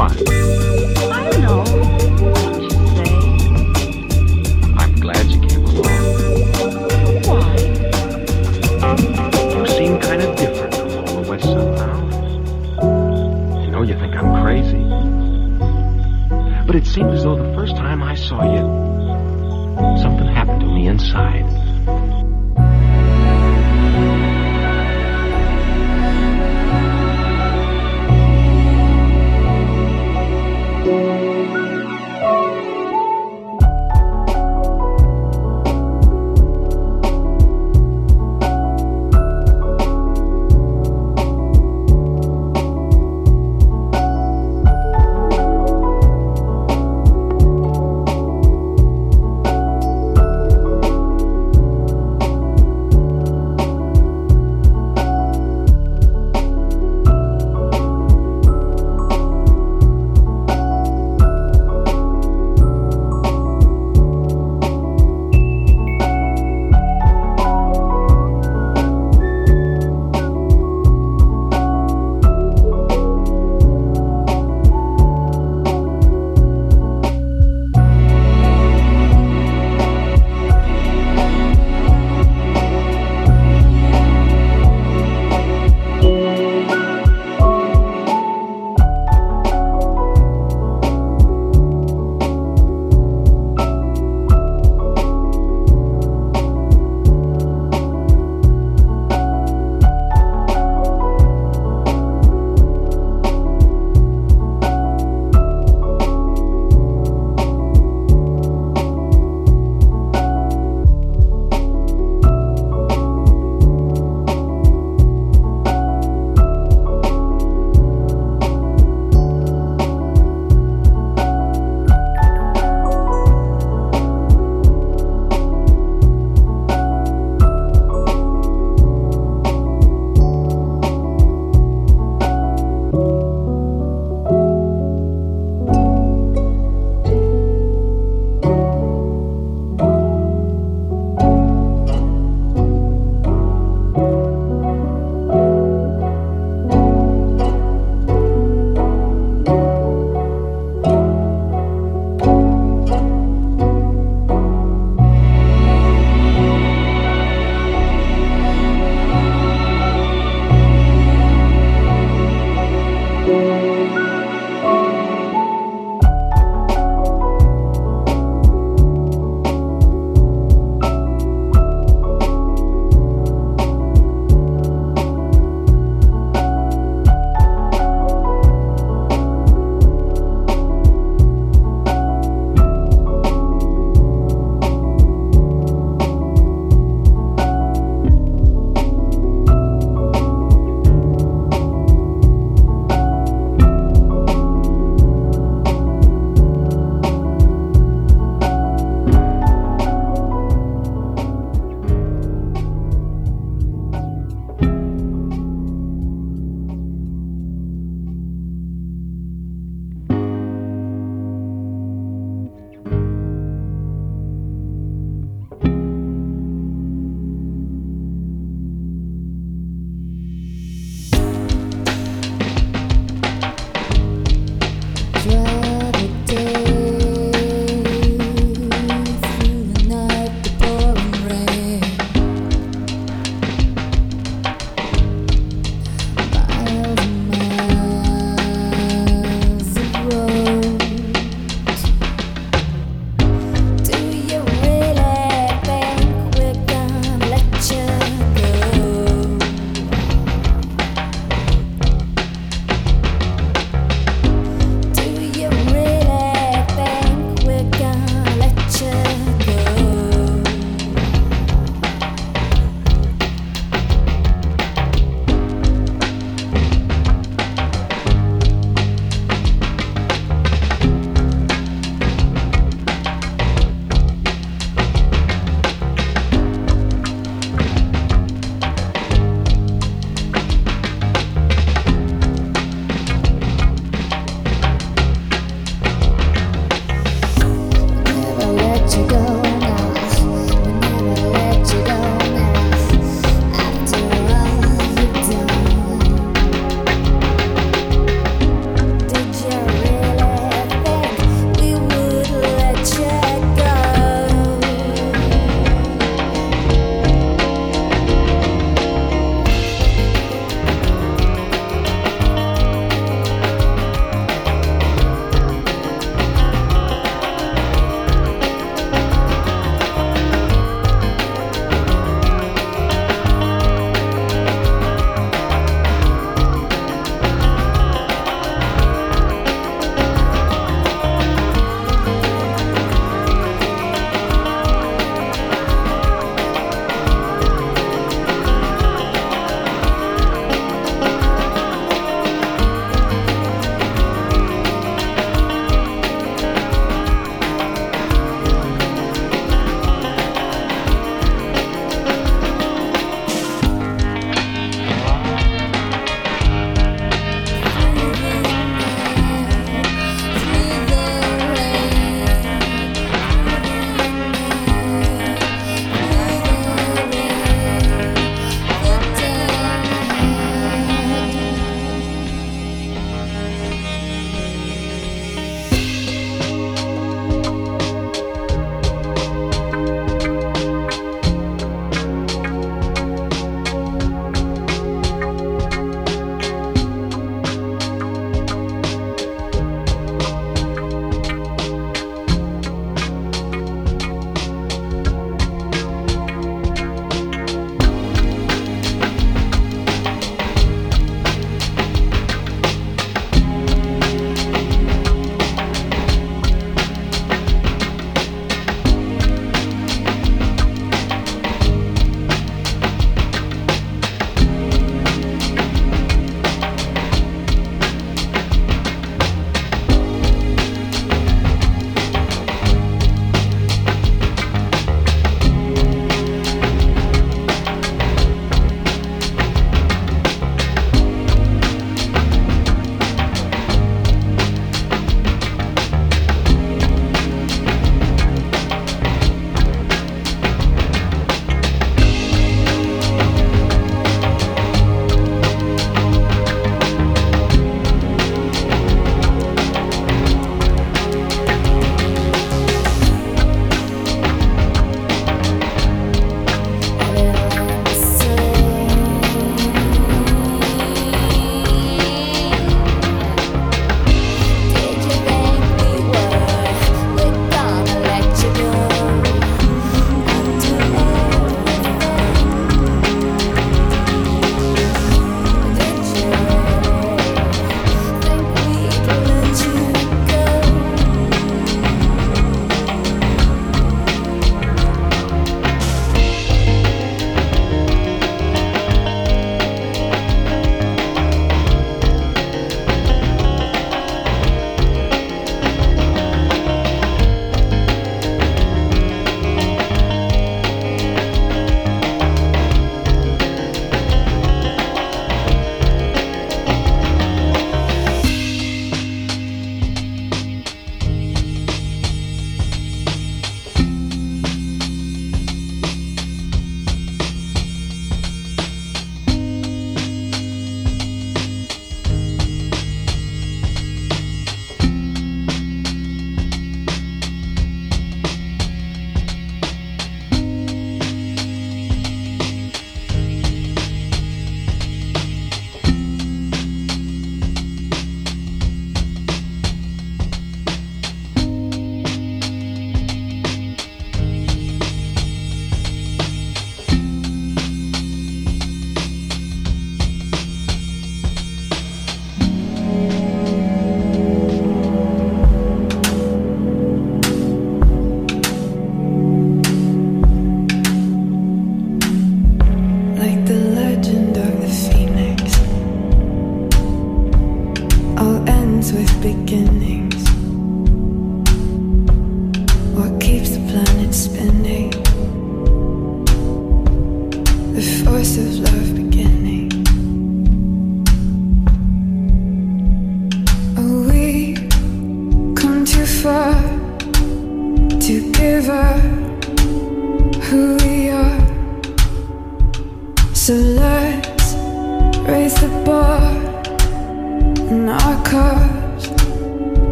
one.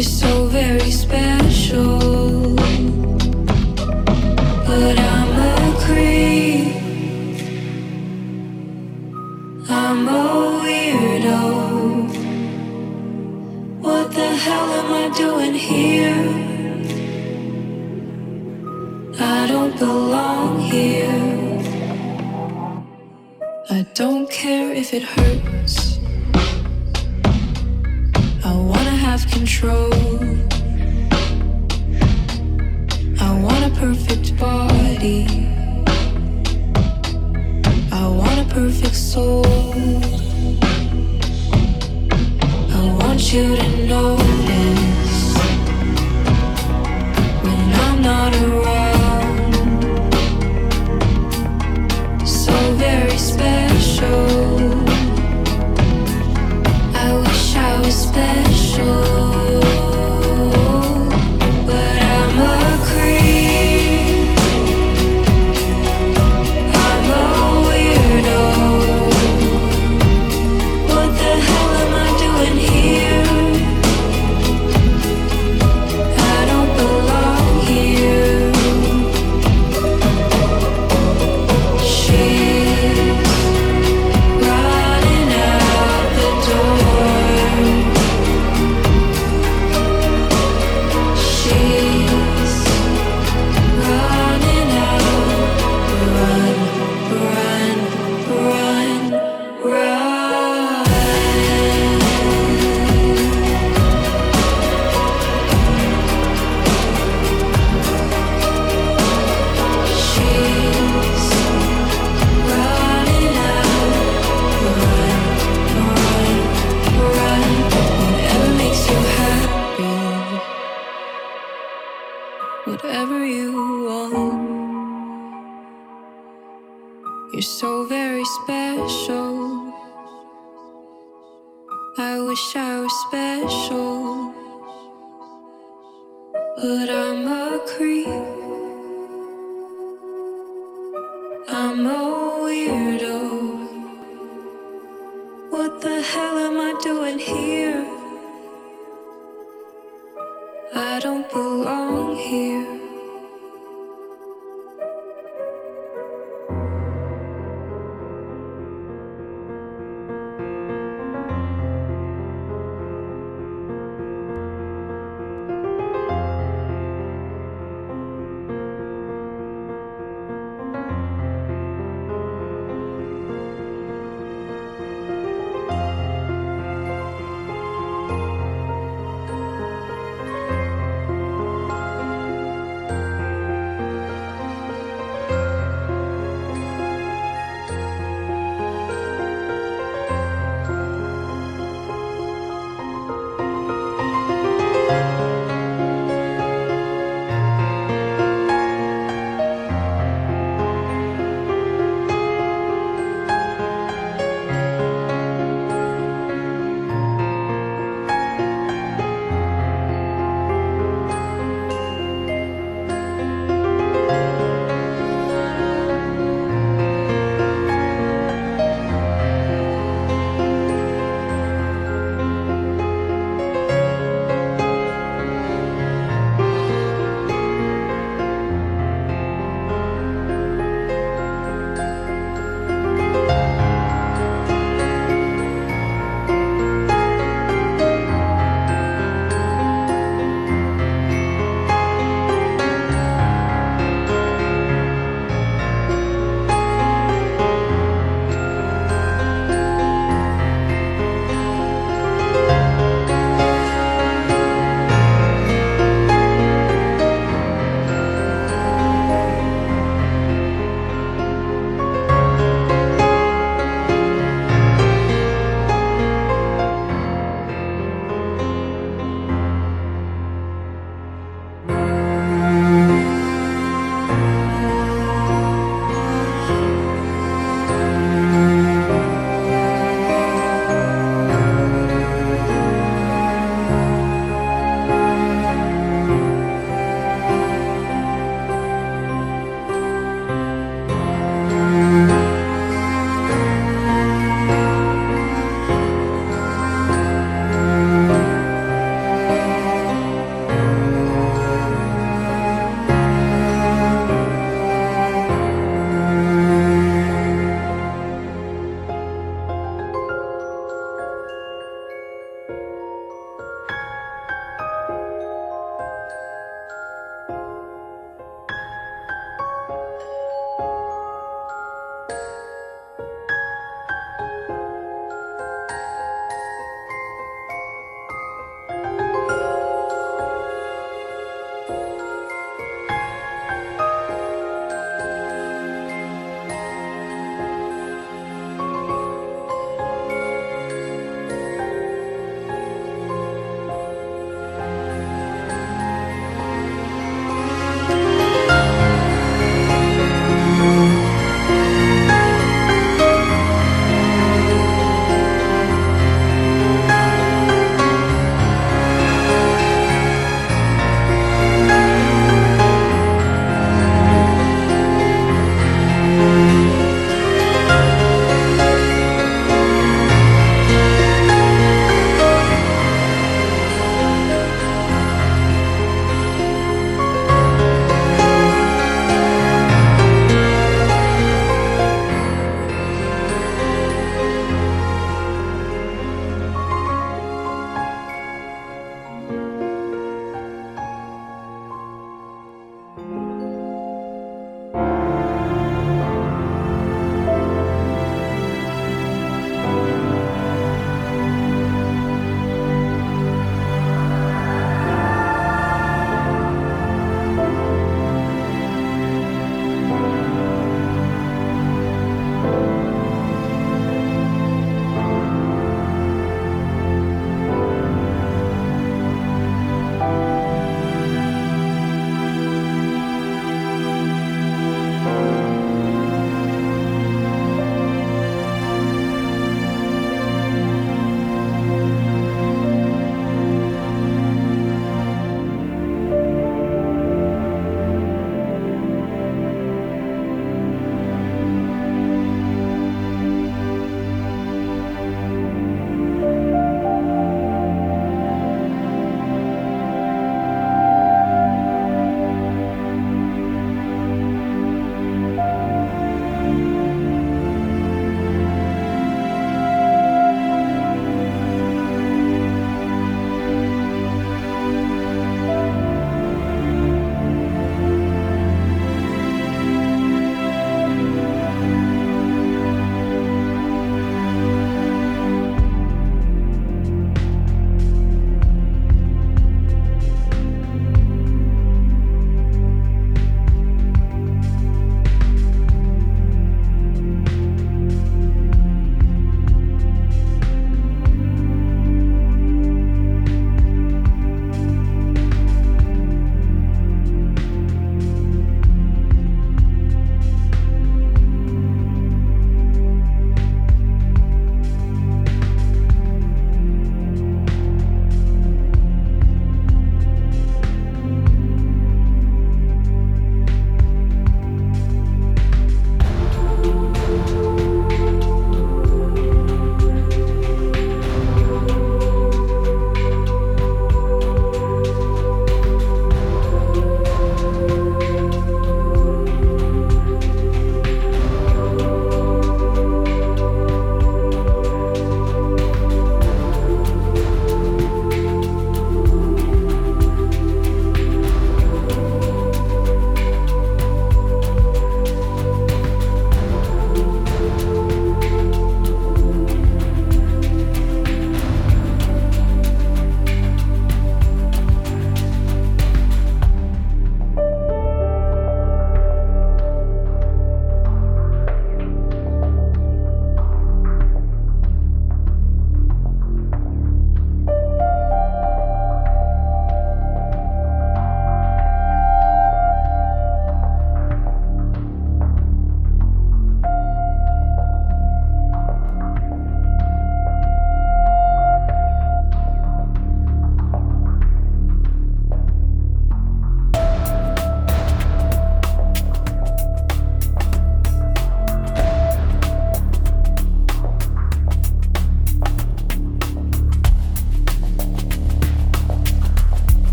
You're so very special. But I'm a creep. I'm a weirdo. What the hell am I doing here? I don't belong here. I don't care if it hurts. Control. I want a perfect body. I want a perfect soul. I want you to notice when I'm not around. But I'm a creep.